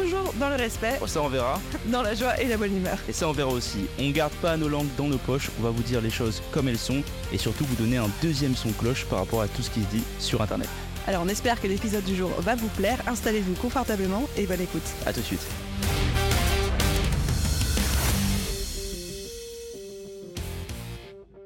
toujours dans le respect, Oh, ça on verra. dans la joie et la bonne humeur. Et ça on verra aussi. On garde pas nos langues dans nos poches, on va vous dire les choses comme elles sont et surtout vous donner un deuxième son cloche par rapport à tout ce qui se dit sur internet. Alors on espère que l'épisode du jour va vous plaire, installez-vous confortablement et bonne écoute. A tout de suite.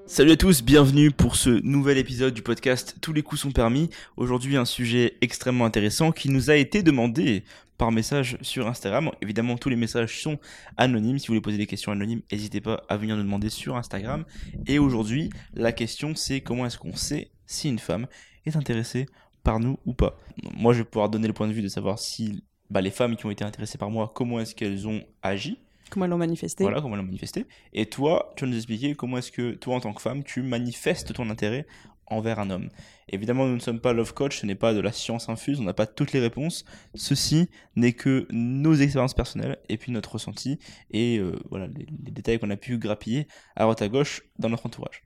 Salut à tous, bienvenue pour ce nouvel épisode du podcast Tous les coups sont permis. Aujourd'hui un sujet extrêmement intéressant qui nous a été demandé par message sur Instagram. Évidemment tous les messages sont anonymes. Si vous voulez poser des questions anonymes, n'hésitez pas à venir nous demander sur Instagram. Et aujourd'hui la question c'est comment est-ce qu'on sait si une femme est intéressée par nous ou pas? Moi je vais pouvoir donner le point de vue de savoir si bah, les femmes qui ont été intéressées par moi, comment est-ce qu'elles ont agi. Comment elles l'ont manifesté Voilà comment elles ont manifesté. Et toi, tu vas nous expliquer comment est-ce que toi, en tant que femme, tu manifestes ton intérêt envers un homme. Évidemment, nous ne sommes pas love coach, ce n'est pas de la science infuse, on n'a pas toutes les réponses. Ceci n'est que nos expériences personnelles et puis notre ressenti et euh, voilà les, les détails qu'on a pu grappiller à droite à gauche dans notre entourage.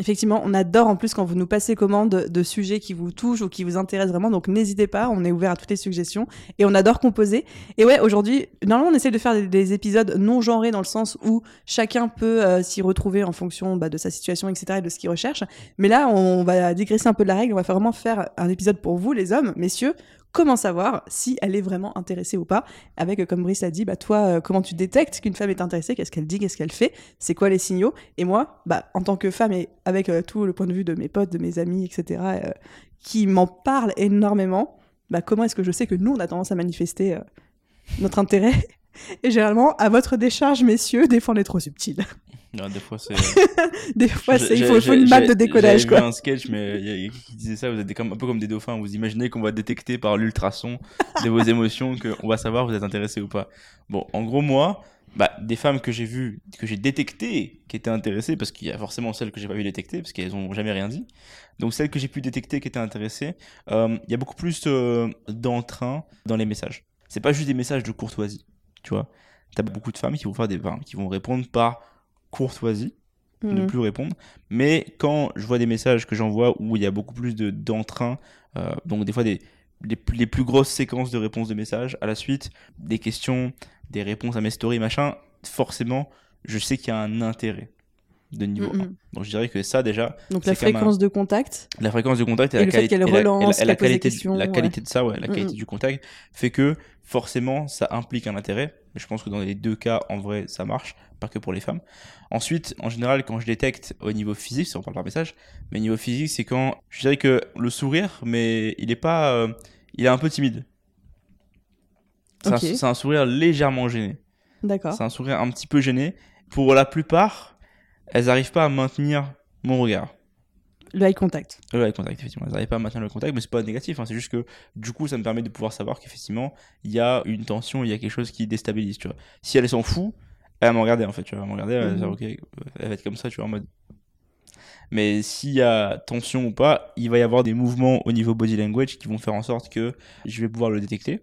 Effectivement, on adore en plus quand vous nous passez commande de sujets qui vous touchent ou qui vous intéressent vraiment, donc n'hésitez pas, on est ouvert à toutes les suggestions et on adore composer. Et ouais, aujourd'hui, normalement on essaie de faire des, des épisodes non genrés dans le sens où chacun peut euh, s'y retrouver en fonction bah, de sa situation, etc. et de ce qu'il recherche. Mais là, on va digresser un peu la règle, on va vraiment faire un épisode pour vous les hommes, messieurs, comment savoir si elle est vraiment intéressée ou pas avec euh, comme Brice l'a dit bah toi euh, comment tu détectes qu'une femme est intéressée qu'est-ce qu'elle dit qu'est-ce qu'elle fait c'est quoi les signaux et moi bah en tant que femme et avec euh, tout le point de vue de mes potes de mes amis etc qui m'en parlent énormément bah comment est-ce que je sais que nous on a tendance à manifester notre intérêt et généralement à votre décharge messieurs des fois on est trop subtil Non, des fois, c'est. des fois c'est il faut, faut une map de décodage quoi vu un sketch, mais il y a- qui disait ça, vous êtes comme, un peu comme des dauphins. Vous imaginez qu'on va détecter par l'ultrason de vos émotions, qu'on va savoir vous êtes intéressé ou pas. Bon, en gros, moi, bah, des femmes que j'ai vues, que j'ai détectées, qui étaient intéressées, parce qu'il y a forcément celles que j'ai pas vu détecter, parce qu'elles ont jamais rien dit. Donc, celles que j'ai pu détecter qui étaient intéressées, euh, il y a beaucoup plus euh, d'entrain dans les messages. C'est pas juste des messages de courtoisie, tu vois. T'as beaucoup de femmes qui vont faire des, enfin, qui vont répondre par courtoisie ne Mhm. plus répondre. Mais quand je vois des messages que j'envoie où il y a beaucoup plus de d'entrain, euh, donc des fois des les, plus- les plus grosses séquences de réponses de messages à la suite, des questions, des réponses à mes stories, machin, forcément, je sais qu'il y a un intérêt de niveau Mhm. 1. Donc je dirais que ça déjà, donc la un- fréquence de contact la fréquence de contact et, Et la le fait qualité qu'elle et la- et la- relance, la, qualité, questions, la ouais. qualité de ça, ouais, la Mhm. qualité du contact fait que forcément ça implique un intérêt. Mais je pense que dans les deux cas, en vrai, ça marche, pas que pour les femmes. Ensuite, en général, quand je détecte au niveau physique, si on parle par message, mais au niveau physique, c'est quand je dirais que le sourire, mais il est pas, euh, il est un peu timide. C'est un sourire légèrement gêné. d'accord C'est un sourire un petit peu gêné. Pour la plupart, elles n'arrivent pas à maintenir mon regard. le eye contact Le eye contact, effectivement. Elles n'arrivent pas à maintenir le contact, mais c'est pas négatif. hein. C'est juste que, du coup, ça me permet de pouvoir savoir qu'effectivement, il y a une tension, il y a quelque chose qui déstabilise, tu vois. Si elle s'en fout, elle va me regarder, en fait, tu vois. Elle va me regarder, elle va Mhm. dire, ok, elle va être comme ça, tu vois, en mode. Mais s'il y a tension ou pas, il va y avoir des mouvements au niveau body language qui vont faire en sorte que je vais pouvoir le détecter.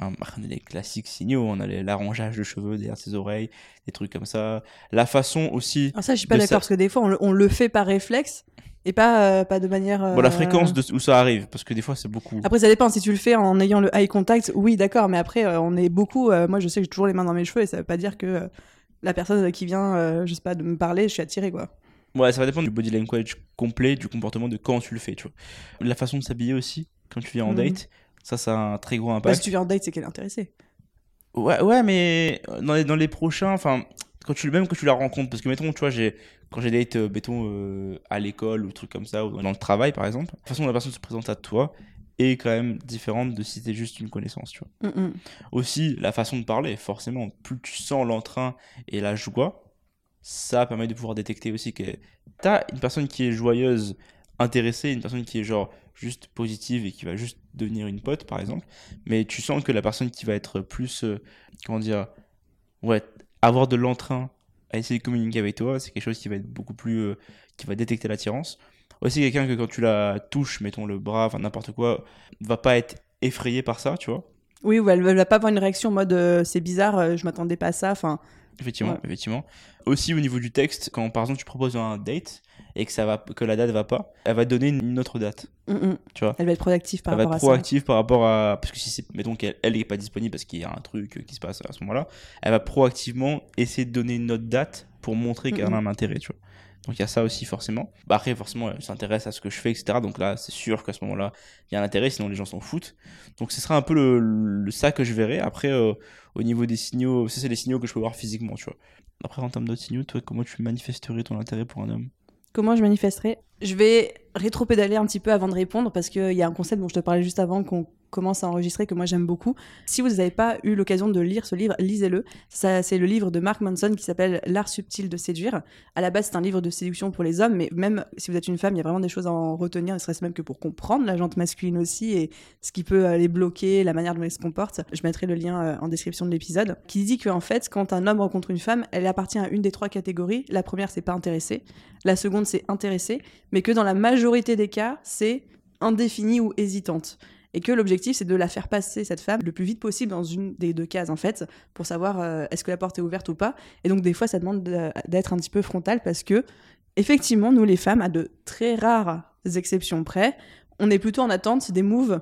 Hein, on a les classiques signaux, on a l'arrangeage de cheveux derrière ses oreilles, des trucs comme ça. La façon aussi Alors ça, je suis pas d'accord parce que des fois, on le, on le fait par réflexe et pas, euh, pas de manière. Bon, la euh, fréquence de, où ça arrive, parce que des fois c'est beaucoup. Après, ça dépend. Si tu le fais en ayant le eye contact, oui, d'accord. Mais après, euh, on est beaucoup. moi, je sais que j'ai toujours les mains dans mes cheveux et ça veut pas dire que la personne qui vient, euh, je sais pas, de me parler, je suis attirée, quoi. Ouais, ça va dépendre du body language complet, du comportement de quand tu le fais, tu vois. La façon de s'habiller aussi, quand tu viens en Mhm. date, ça, ça a un très gros Bah, impact. si tu viens en date, c'est qu'elle est intéressée. Ouais, ouais, mais dans les, dans les prochains, enfin, quand tu, même quand tu la rencontres, parce que mettons, tu vois, j'ai, quand j'ai date, euh, mettons, euh, à l'école ou truc comme ça, ou dans le travail par exemple, la façon dont la personne se présente à toi est quand même différente de si c'était juste une connaissance, tu vois. Mm, mm. Aussi, la façon de parler, forcément, plus tu sens l'entrain et la joie, ça permet de pouvoir détecter aussi que t'as une personne qui est joyeuse, intéressée, une personne qui est genre juste positive et qui va juste devenir une pote, par exemple. Mais tu sens que la personne qui va être plus, euh, comment dire, ouais, avoir de l'entrain à essayer de communiquer avec toi, c'est quelque chose qui va être beaucoup plus, euh, qui va détecter l'attirance. Aussi quelqu'un que quand tu la touches, mettons le bras, enfin n'importe quoi, va pas être effrayé par ça, tu vois. Oui, ou elle, elle va pas avoir une réaction en mode euh, c'est bizarre, euh, je m'attendais pas à ça. Enfin, Effectivement, Ouais. effectivement. Aussi au niveau du texte, quand par exemple tu proposes un date et que ça va, que la date va pas, elle va donner une autre date. mm, mm. Tu vois. elle va être proactive par elle va rapport être à proactive par rapport à parce que si c'est mettons qu'elle elle est pas disponible parce qu'il y a un truc qui se passe à ce moment-là, elle va proactivement essayer de donner une autre date pour montrer qu'elle a un intérêt, tu vois. Donc il y a ça aussi forcément. Bah après forcément elle s'intéresse à ce que je fais etc. Donc là c'est sûr qu'à ce moment-là il y a un intérêt sinon les gens s'en foutent. Donc ce sera un peu le, ça que je verrai. Après euh, au niveau des signaux, ça c'est les signaux que je peux voir physiquement, tu vois. Après en termes d'autres signaux, toi comment tu manifesterais ton intérêt pour un homme? Comment je manifesterai Je vais rétro-pédaler un petit peu avant de répondre parce qu'il y a un concept dont je te parlais juste avant qu'on commence à enregistrer que moi j'aime beaucoup. Si vous n'avez pas eu l'occasion de lire ce livre, lisez-le. C'est le livre de Mark Manson qui s'appelle L'art subtil de séduire. À la base, c'est un livre de séduction pour les hommes, mais même si vous êtes une femme, il y a vraiment des choses à en retenir, ne serait-ce même que pour comprendre la jante masculine aussi et ce qui peut euh, les bloquer, la manière dont ils se comportent. Je mettrai le lien euh, en description de l'épisode. Qui dit qu'en fait, quand un homme rencontre une femme, elle appartient à une des trois catégories. La première, c'est pas intéressé. La seconde, c'est intéressé. Mais que dans la majorité des cas, c'est indéfinie ou hésitante. Et que l'objectif, c'est de la faire passer, cette femme, le plus vite possible dans une des deux cases, en fait, pour savoir euh, est-ce que la porte est ouverte ou pas. Et donc, des fois, ça demande de- d'être un petit peu frontal parce que, effectivement, nous, les femmes, à de très rares exceptions près, on est plutôt en attente des moves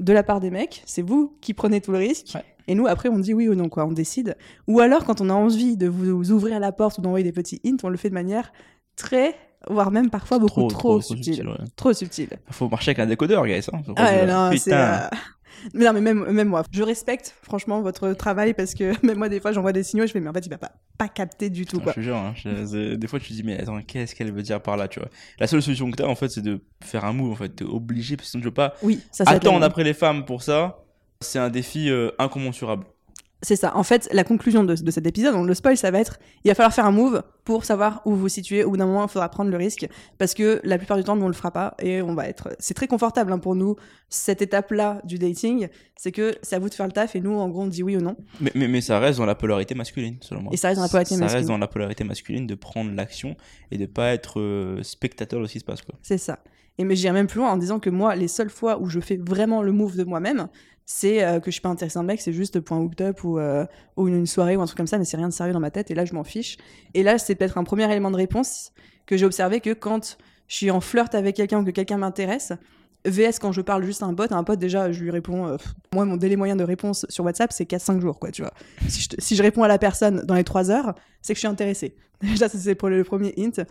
de la part des mecs. C'est vous qui prenez tout le risque. Ouais. Et nous, après, on dit oui ou non, quoi. On décide. Ou alors, quand on a envie de vous ouvrir la porte ou d'envoyer des petits hints, on le fait de manière très, voire même parfois beaucoup trop, subtile. ouais. Trop subtile. Faut marcher avec un décodeur, guys. Hein. Ah non, c'est. Putain. euh, Mais non, mais même, même moi, je respecte franchement votre travail parce que même moi, des fois, j'envoie des signaux et je fais, mais en fait, il va pas, pas capter du tout, quoi. Je te jure, hein, je- des fois tu te dis, mais attends, qu'est-ce qu'elle veut dire par là, tu vois? La seule solution que t'as, en fait, c'est de faire un move, en fait. T'es obligé, parce que sinon tu peux pas Oui, ça, attendre après les femmes pour ça. C'est un défi euh, incommensurable. C'est ça. En fait, la conclusion de, de cet épisode, on le spoil, ça va être il va falloir faire un move pour savoir où vous vous situez. Au bout d'un moment, il faudra prendre le risque parce que la plupart du temps, nous, on le fera pas et on va être. C'est très confortable hein, pour nous, cette étape-là du dating. C'est que c'est à vous de faire le taf et nous, en gros, on dit oui ou non. Mais, mais, mais ça reste dans la polarité masculine, selon moi. Et ça reste dans la polarité Ça masculine. reste dans la polarité masculine de prendre l'action et de pas être euh, spectateur de ce qui se passe. C'est ça. Et mais j'irai même plus loin en disant que moi, les seules fois où je fais vraiment le move de moi-même, c'est euh, que je suis pas intéressée à un mec, c'est juste un hooked up ou, euh, ou une, soirée ou un truc comme ça, mais c'est rien de sérieux dans ma tête et là je m'en fiche. Et là, c'est peut-être un premier élément de réponse que j'ai observé que quand je suis en flirt avec quelqu'un ou que quelqu'un m'intéresse, VS quand je parle juste à un pote, à un pote déjà je lui réponds, euh, moi mon délai moyen de réponse sur WhatsApp c'est 4-5 jours quoi, tu vois. Si je, si je réponds à la personne dans les 3 heures, c'est que je suis intéressée. Déjà c'est pour le premier hint.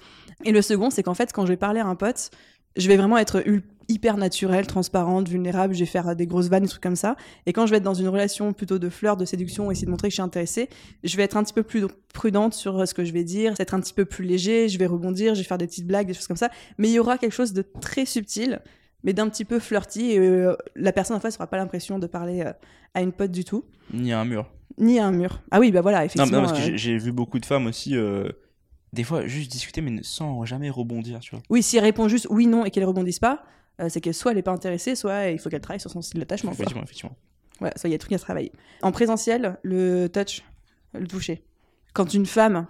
Et le second c'est qu'en fait quand je vais parler à un pote, je vais vraiment être hyper naturelle, transparente, vulnérable, je vais faire des grosses vannes, des trucs comme ça. Et quand je vais être dans une relation plutôt de flirt, de séduction, essayer de montrer que je suis intéressée, je vais être un petit peu plus prudente sur euh, ce que je vais dire, être un petit peu plus léger, je vais rebondir, je vais faire des petites blagues, des choses comme ça. Mais il y aura quelque chose de très subtil, mais d'un petit peu flirty, et euh, la personne en face n'aura pas l'impression de parler euh, à une pote du tout, Ni à un mur. ni à un mur. Ah oui, bah voilà, Non, effectivement. non, parce que euh, j'ai- vu beaucoup de femmes aussi, des fois, juste discuter, mais sans jamais rebondir, tu vois. Oui, si elle répond juste oui, non, et qu'elle rebondisse pas, euh, c'est que soit elle est pas intéressée, soit il faut qu'elle travaille sur son style d'attachement. quoi. Effectivement, effectivement. Ouais, ça, il y a des trucs à travailler. En présentiel, le touch, le toucher. Quand une femme,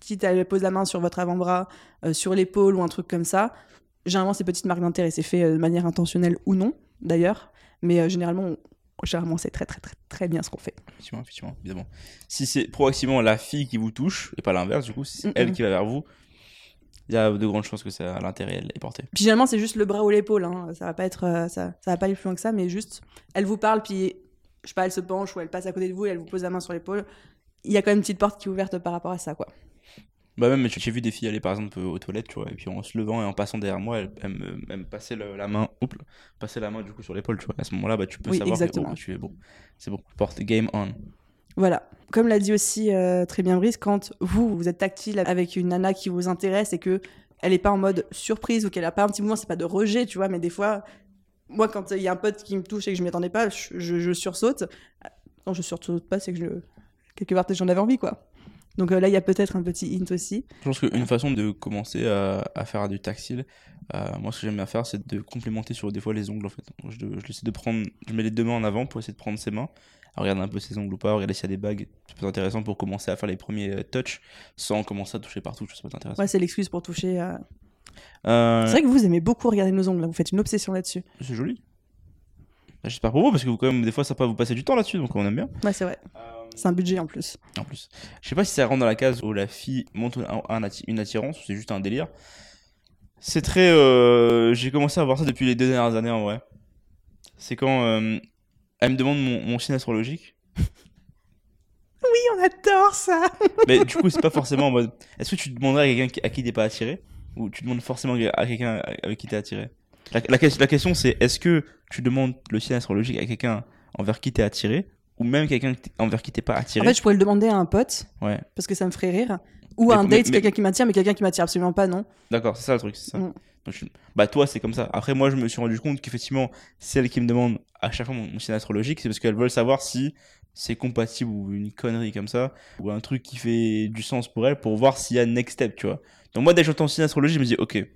quitte elle pose la main sur votre avant-bras, euh, sur l'épaule ou un truc comme ça, généralement, c'est petites marques d'intérêt. C'est fait euh, de manière intentionnelle ou non, d'ailleurs. Mais généralement, généralement, c'est très, très, très, très bien ce qu'on fait. Effectivement, effectivement, évidemment. Si c'est proactivement la fille qui vous touche, et pas l'inverse, du coup, si c'est Mm, elle qui va vers vous, il y a de grandes chances que ça, l'intérêt elle est porté. Puis généralement, c'est juste le bras ou l'épaule. Hein. Ça va pas être, euh, ça, ça va pas aller plus loin que ça, mais juste, elle vous parle, puis je sais pas, elle se penche ou elle passe à côté de vous et elle vous pose la main sur l'épaule. Il y a quand même une petite porte qui est ouverte par rapport à ça, quoi. Bah même, j'ai vu des filles aller par exemple aux toilettes, tu vois, et puis en se levant et en passant derrière moi, elles, elles me, elles me passaient le- la main, oups, passaient la main du coup sur l'épaule, tu vois. À ce moment-là, bah tu peux Oui, savoir exactement. que oh, tu es bon. C'est bon, porte game on. Voilà. Comme l'a dit aussi euh, très bien Brice, quand vous, vous êtes tactile avec une nana qui vous intéresse et que elle est pas en mode surprise ou qu'elle a pas un petit mouvement, c'est pas de rejet, tu vois, mais des fois, moi, quand il y a un pote qui me touche et que je m'y attendais pas, je, je- je sursaute. Non, je sursaute pas, c'est que je, quelque part, j'en avais envie, quoi. Donc euh, là, il y a peut-être un petit hint aussi. Je pense qu'une façon de commencer à, à faire du tactile, euh, moi ce que j'aime bien faire, c'est de complémenter sur des fois les ongles en fait. Je, je essaie de prendre, je mets les deux mains en avant pour essayer de prendre ses mains, regarder un peu ses ongles ou pas, regarder s'il y a des bagues. C'est plus intéressant pour commencer à faire les premiers euh, touchs sans commencer à toucher partout, je sais pas intéressant. Ouais, c'est l'excuse pour toucher. euh, Euh, C'est vrai que vous aimez beaucoup regarder nos ongles, là. vous faites une obsession là-dessus. c'est joli. Bah, J'espère pour vous, parce que vous, quand même, des fois, ça peut vous passer du temps là-dessus, donc on aime bien. Ouais, c'est vrai. C'est un budget en plus. En plus. Je sais pas si ça rentre dans la case où la fille montre un- un atti- une attirance ou c'est juste un délire. C'est très. euh, J'ai commencé à voir ça depuis les deux dernières années en vrai. C'est quand euh, elle me demande mon, mon signe astrologique. Oui, on adore ça Mais du coup, c'est pas forcément en mode. Est-ce que tu demanderais à quelqu'un à qui t'es pas attiré? Ou tu demandes forcément à quelqu'un avec qui t'es attiré? La, la, la question c'est est-ce que tu demandes le signe astrologique à quelqu'un envers qui t'es attiré? Ou même quelqu'un envers qui t'es pas En attiré fait, je pourrais le demander à un pote, Ouais. parce que ça me ferait rire. Ou à un date, quelqu'un qui m'attire, mais quelqu'un qui m'attire absolument pas, non D'accord, c'est ça le truc, c'est ça. Mm. Donc, je- Bah toi c'est comme ça. Après moi je me suis rendu compte qu'effectivement celles qui me demandent à chaque fois mon, mon signe astrologique c'est parce qu'elles veulent savoir si c'est compatible ou une connerie comme ça ou un truc qui fait du sens pour elles pour voir s'il y a next step tu vois. Donc moi dès que j'entends signe astrologique je me dis ok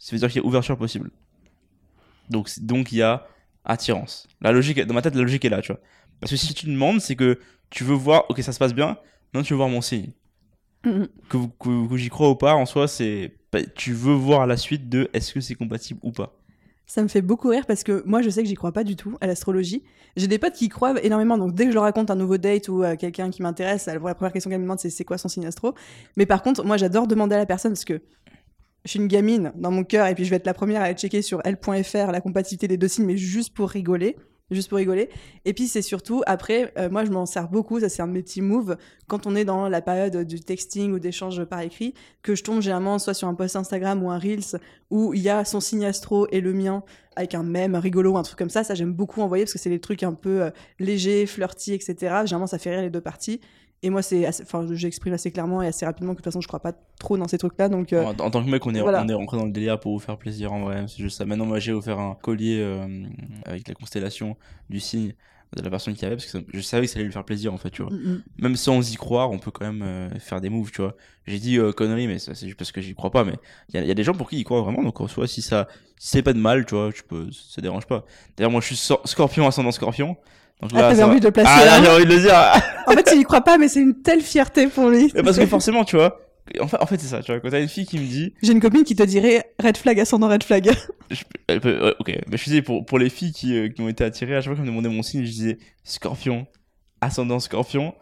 ça veut dire qu'il y a ouverture possible. Donc donc il y a attirance. La logique dans ma tête la logique est là tu vois. Parce que si tu demandes c'est que tu veux voir ok ça se passe bien non tu veux voir mon signe Mhm. que, que, que j'y crois ou pas, en soi, c'est tu veux voir la suite de est-ce que c'est compatible ou pas. Ça me fait beaucoup rire parce que moi, je sais que j'y crois pas du tout à l'astrologie. J'ai des potes qui y croient énormément, donc dès que je leur raconte un nouveau date ou euh, quelqu'un qui m'intéresse, la première question qu'elle me demande, c'est c'est quoi son signe astro? Mais par contre, moi, j'adore demander à la personne parce que je suis une gamine dans mon cœur et puis je vais être la première à aller checker sur l.fr la compatibilité des deux signes, mais juste pour rigoler. Juste pour rigoler. Et puis c'est surtout, après, euh, moi je m'en sers beaucoup, ça c'est un de mes petits moves, quand on est dans la période du texting ou d'échange par écrit, que je tombe généralement soit sur un post Instagram ou un Reels où il y a son signe astro et le mien avec un mème rigolo ou un truc comme ça. Ça j'aime beaucoup envoyer parce que c'est des trucs un peu euh, légers, flirty, etc. Généralement ça fait rire les deux parties. Et moi, c'est enfin, j'exprime assez clairement et assez rapidement que de toute façon, je crois pas trop dans ces trucs-là. Donc, euh, En, en tant que mec, on est, voilà. on est rentré dans le délire pour vous faire plaisir en vrai. C'est juste ça. Maintenant, moi, j'ai offert un collier euh, avec la constellation du signe de la personne qui avait parce que ça- je savais que ça allait lui faire plaisir en fait, tu vois. mm, mm. Même sans y croire, on peut quand même euh, faire des moves, tu vois. J'ai dit euh, connerie, mais ça c'est juste parce que j'y crois pas. Mais il y, a- il y a des gens pour qui ils croient vraiment, donc en soi, si ça, si c'est pas de mal, tu vois, tu peux, ça dérange pas. D'ailleurs, moi, je suis scorpion ascendant scorpion. Donc Ah, t'avais envie de le placer Ah là, là. j'ai envie de le dire. En fait, il y croit pas, mais c'est une telle fierté pour lui. Parce que forcément, tu vois. En fait, en fait c'est ça, tu vois. Quand t'as une fille qui me dit, J'ai une copine qui te dirait red flag ascendant red flag. je, elle peut- ouais, ok, mais je disais pour, pour les filles qui, euh, qui ont été attirées, à chaque fois qu'elles me demandaient mon signe, je disais scorpion, ascendant scorpion.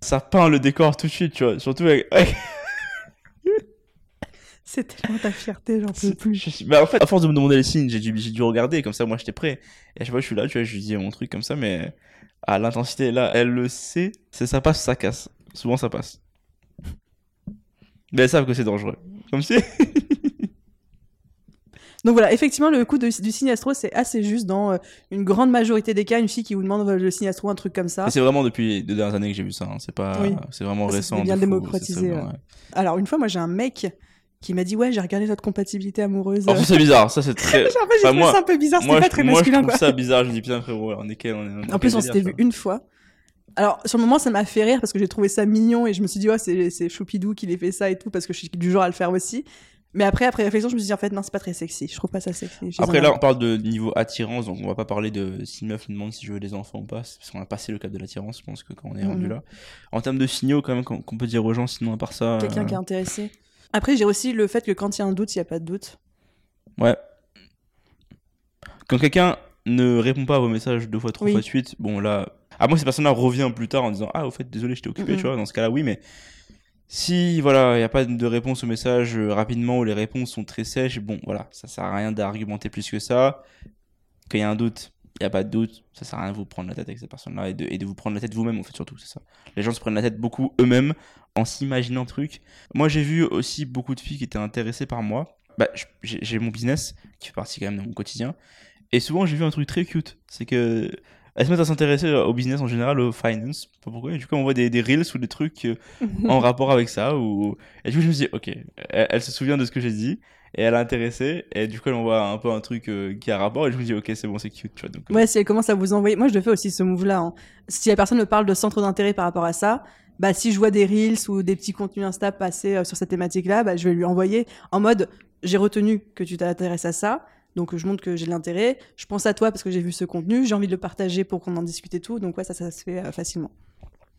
Ça peint le décor tout de suite, tu vois. Surtout avec. avec- C'est tellement ta fierté, j'en peux c'est- plus. je bah, en fait, à force de me demander les signes, j'ai dû, j'ai dû regarder, comme ça, moi j'étais prêt. Et à chaque fois, je suis là, tu vois, je lui dis mon truc comme ça, mais. Ah, l'intensité, là, elle le sait. C'est ça passe, ça casse. Souvent, ça passe. Mais elles savent que c'est dangereux. Comme si. Donc voilà, effectivement, le coup de- du signe astro, c'est assez juste dans euh, une grande majorité des cas. Une fille qui vous demande euh, le signe astro, un truc comme ça. C'est vraiment depuis les deux dernières années que j'ai vu ça. hein. C'est pas. Oui. C'est vraiment Ah, récent. c'était bien fou, démocratisé, c'est ouais. Alors, une fois, moi, j'ai un mec qui m'a dit Ouais, j'ai regardé notre compatibilité amoureuse. En plus, c'est bizarre. Ça, c'est très. Genre, Enfin, moi- ça un peu bizarre, c'était moi, pas je, très moi, je masculin, trouve quoi. ça bizarre. Je dis, putain, frérot, on est quel, on est, En plus, on s'était vu une fois. Alors, sur le moment, ça m'a fait rire parce que j'ai trouvé ça mignon et je me suis dit, ouais, c'est, c'est Choupidou qui l'ait fait ça et tout parce que je suis du genre à le faire aussi. Mais après, après réflexion, je me suis dit, en fait, non, c'est pas très sexy. Je trouve pas ça sexy. Après, là, on parle de niveau attirance, donc on va pas parler de si une meuf me demande si je veux des enfants ou pas, parce qu'on a passé le cap de l'attirance, je pense que quand on est rendu Mhm. là. En termes de signaux, quand même, qu'on qu'on peut dire aux gens, sinon, à part ça. Quelqu'un euh, qui est intéressé. Après, j'ai aussi le fait que quand il y a un doute, il y a pas de doute. Ouais. Quand quelqu'un ne répond pas à vos messages deux fois, trois Oui. fois de suite, bon là. À moi, cette personne-là revient plus tard en disant Ah, au fait, désolé, j'étais occupé, tu vois. Dans ce cas-là, oui, mais si, voilà, il n'y a pas de réponse au message euh, rapidement ou les réponses sont très sèches, bon, voilà, ça sert à rien d'argumenter plus que ça. Quand il y a un doute, il n'y a pas de doute, ça sert à rien de vous prendre la tête avec cette personne-là et de, et de vous prendre la tête vous-même, en fait, surtout, c'est ça. Les gens se prennent la tête beaucoup eux-mêmes en s'imaginant trucs. Moi, j'ai vu aussi beaucoup de filles qui étaient intéressées par moi. Bah, j'ai mon business qui fait partie quand même de mon quotidien. Et souvent, j'ai vu un truc très cute. C'est que elles se mettent à s'intéresser au business en général, au finance. Pas pourquoi. Et du coup, on voit des, des reels ou des trucs euh, en rapport avec ça. Ou... Et du coup, je me suis dit, ok, elle, elle se souvient de ce que j'ai dit. Et elle est intéressée. Et du coup, elle envoie un peu un truc euh, qui a rapport. Et je me dis, ok, c'est bon, c'est cute. Tu vois, donc, euh, Ouais, si elle commence à vous envoyer. Moi, je le fais aussi, ce move-là. hein. Si la personne me parle de centre d'intérêt par rapport à ça, bah, si je vois des reels ou des petits contenus Insta passer euh, sur cette thématique-là, bah, je vais lui envoyer en mode j'ai retenu que tu t'intéresses à ça. Donc, je montre que j'ai de l'intérêt. Je pense à toi parce que j'ai vu ce contenu. J'ai envie de le partager pour qu'on en discute et tout. Donc, ouais, ça, ça se fait euh, facilement.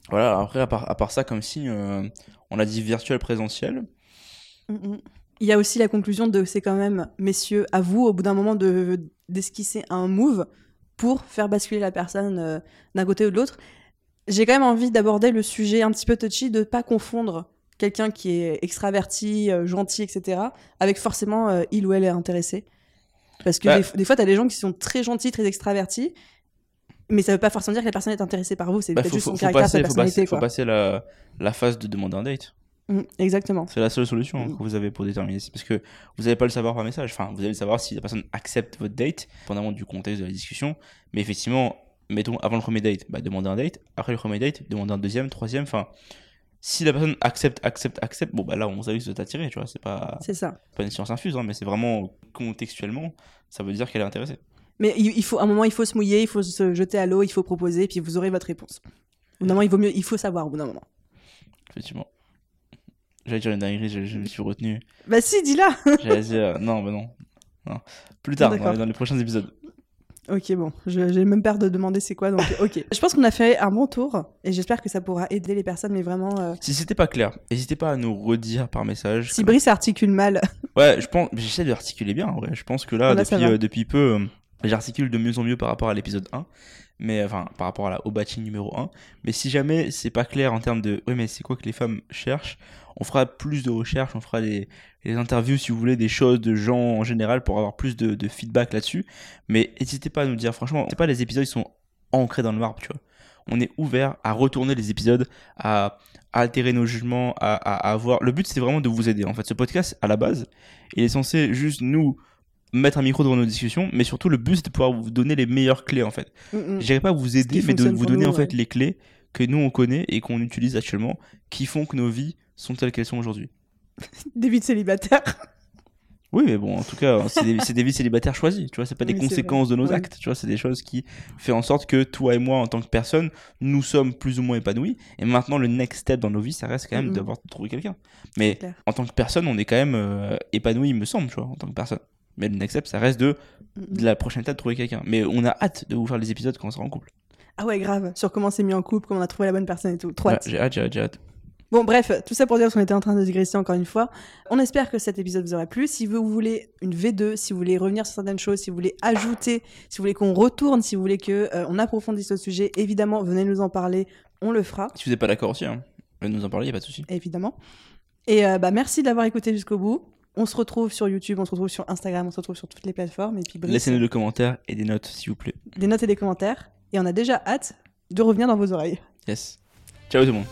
Voilà, après, à part, à part ça, comme signe, euh, on a dit virtuel, présentiel. Mm, mm. Il y a aussi la conclusion de c'est quand même, messieurs, à vous, au bout d'un moment, de d'esquisser un move pour faire basculer la personne d'un côté ou de l'autre. J'ai quand même envie d'aborder le sujet un petit peu touchy de pas confondre quelqu'un qui est extraverti, euh, gentil, etc., avec forcément euh, il ou elle est intéressé. Parce que Bah. des, des fois, t'as des gens qui sont très gentils, très extravertis, mais ça veut pas forcément dire que la personne est intéressée par vous, c'est Bah, peut-être juste son faut caractère, passer, sa faut personnalité, passer, faut passer la, la phase de demander un date. Mm, exactement. C'est la seule solution hein, Mm. que vous avez pour déterminer. Parce que vous n'allez pas le savoir par message. Enfin, vous allez le savoir si la personne accepte votre date, pendamment du contexte de la discussion. Mais effectivement, mettons avant le premier date, bah, demandez un date. Après le premier date, demandez un deuxième, troisième. Enfin, si la personne accepte, accepte, accepte, bon, bah là, on sait que vous êtes attiré, tu vois. C'est pas, C'est ça. pas une science infuse, hein, mais c'est vraiment contextuellement, ça veut dire qu'elle est intéressée. Mais il, faut, à un moment, il faut se mouiller, il faut se jeter à l'eau, il faut proposer, puis vous aurez votre réponse. Au bout d'un moment, il vaut mieux, il faut savoir au bout d'un moment. Effectivement. J'allais dire une dinguerie, je, je me suis retenu. Bah si, dis-la J'allais dire, non, bah non. non. Plus tard, dans les prochains épisodes. Ok, bon, je- j'ai même peur de demander c'est quoi, donc ok. Je pense qu'on a fait un bon tour, et j'espère que ça pourra aider les personnes, mais vraiment... euh, Si c'était pas clair, n'hésitez pas à nous redire par message. Si Brice articule mal, Ouais, je pense, j'essaie de l'articuler bien, en vrai. Je pense que là, depuis, euh, depuis peu, euh, j'articule de mieux en mieux par rapport à l'épisode 1. Mais, enfin, par rapport à la, au batching numéro 1. Mais si jamais c'est pas clair en termes de, ouais, mais c'est quoi que les femmes cherchent, on fera plus de recherches, on fera des, des interviews, si vous voulez, des choses de gens en général pour avoir plus de, de feedback là-dessus. Mais n'hésitez pas à nous dire, franchement, c'est pas les épisodes qui sont ancrés dans le marbre, tu vois. On est ouvert à retourner les épisodes, à, à altérer nos jugements, à, à, à avoir. Le but, c'est vraiment de vous aider. En fait, ce podcast, à la base, il est censé juste nous mettre un micro devant nos discussions, mais surtout le but c'est de pouvoir vous donner les meilleures clés en fait. mm, mm. Je dirais pas vous aider, mais de vous donner nous, en fait les clés que nous on connaît et qu'on utilise actuellement, qui font que nos vies sont telles qu'elles sont aujourd'hui. des vies de célibataires. Oui, mais bon, en tout cas, c'est des, des vies célibataires choisies, tu vois, c'est pas des Oui, conséquences de nos actes, tu vois, c'est des choses qui font en sorte que toi et moi, en tant que personne, nous sommes plus ou moins épanouis, et maintenant, le next step dans nos vies, ça reste quand même d'avoir trouvé quelqu'un. Mais en tant que personne, on est quand même euh, épanoui, il me semble, tu vois, en tant que personne. Mais le next step, ça reste de, de la prochaine étape de trouver quelqu'un. Mais on a hâte de vous faire les épisodes quand on sera en couple. Ah ouais, grave. Sur comment on s'est mis en couple, comment on a trouvé la bonne personne et tout. Trop Ouais, hâte. j'ai hâte, j'ai hâte, j'ai hâte. Bon, bref, tout ça pour dire qu'on était en train de digresser encore une fois. On espère que cet épisode vous aura plu. Si vous voulez une V2, si vous voulez revenir sur certaines choses, si vous voulez ajouter, si vous voulez qu'on retourne, si vous voulez que euh, on approfondisse ce sujet, évidemment, venez nous en parler. On le fera, Si vous n'êtes pas d'accord aussi, hein, venez nous en parler, y a pas de souci. évidemment. Et euh, bah, merci d'avoir écouté jusqu'au bout. On se retrouve sur YouTube, on se retrouve sur Instagram, on se retrouve sur toutes les plateformes. Et puis, Laissez-nous des commentaires et des notes, s'il vous plaît. des notes et des commentaires. Et on a déjà hâte de revenir dans vos oreilles. Yes. Ciao tout le monde.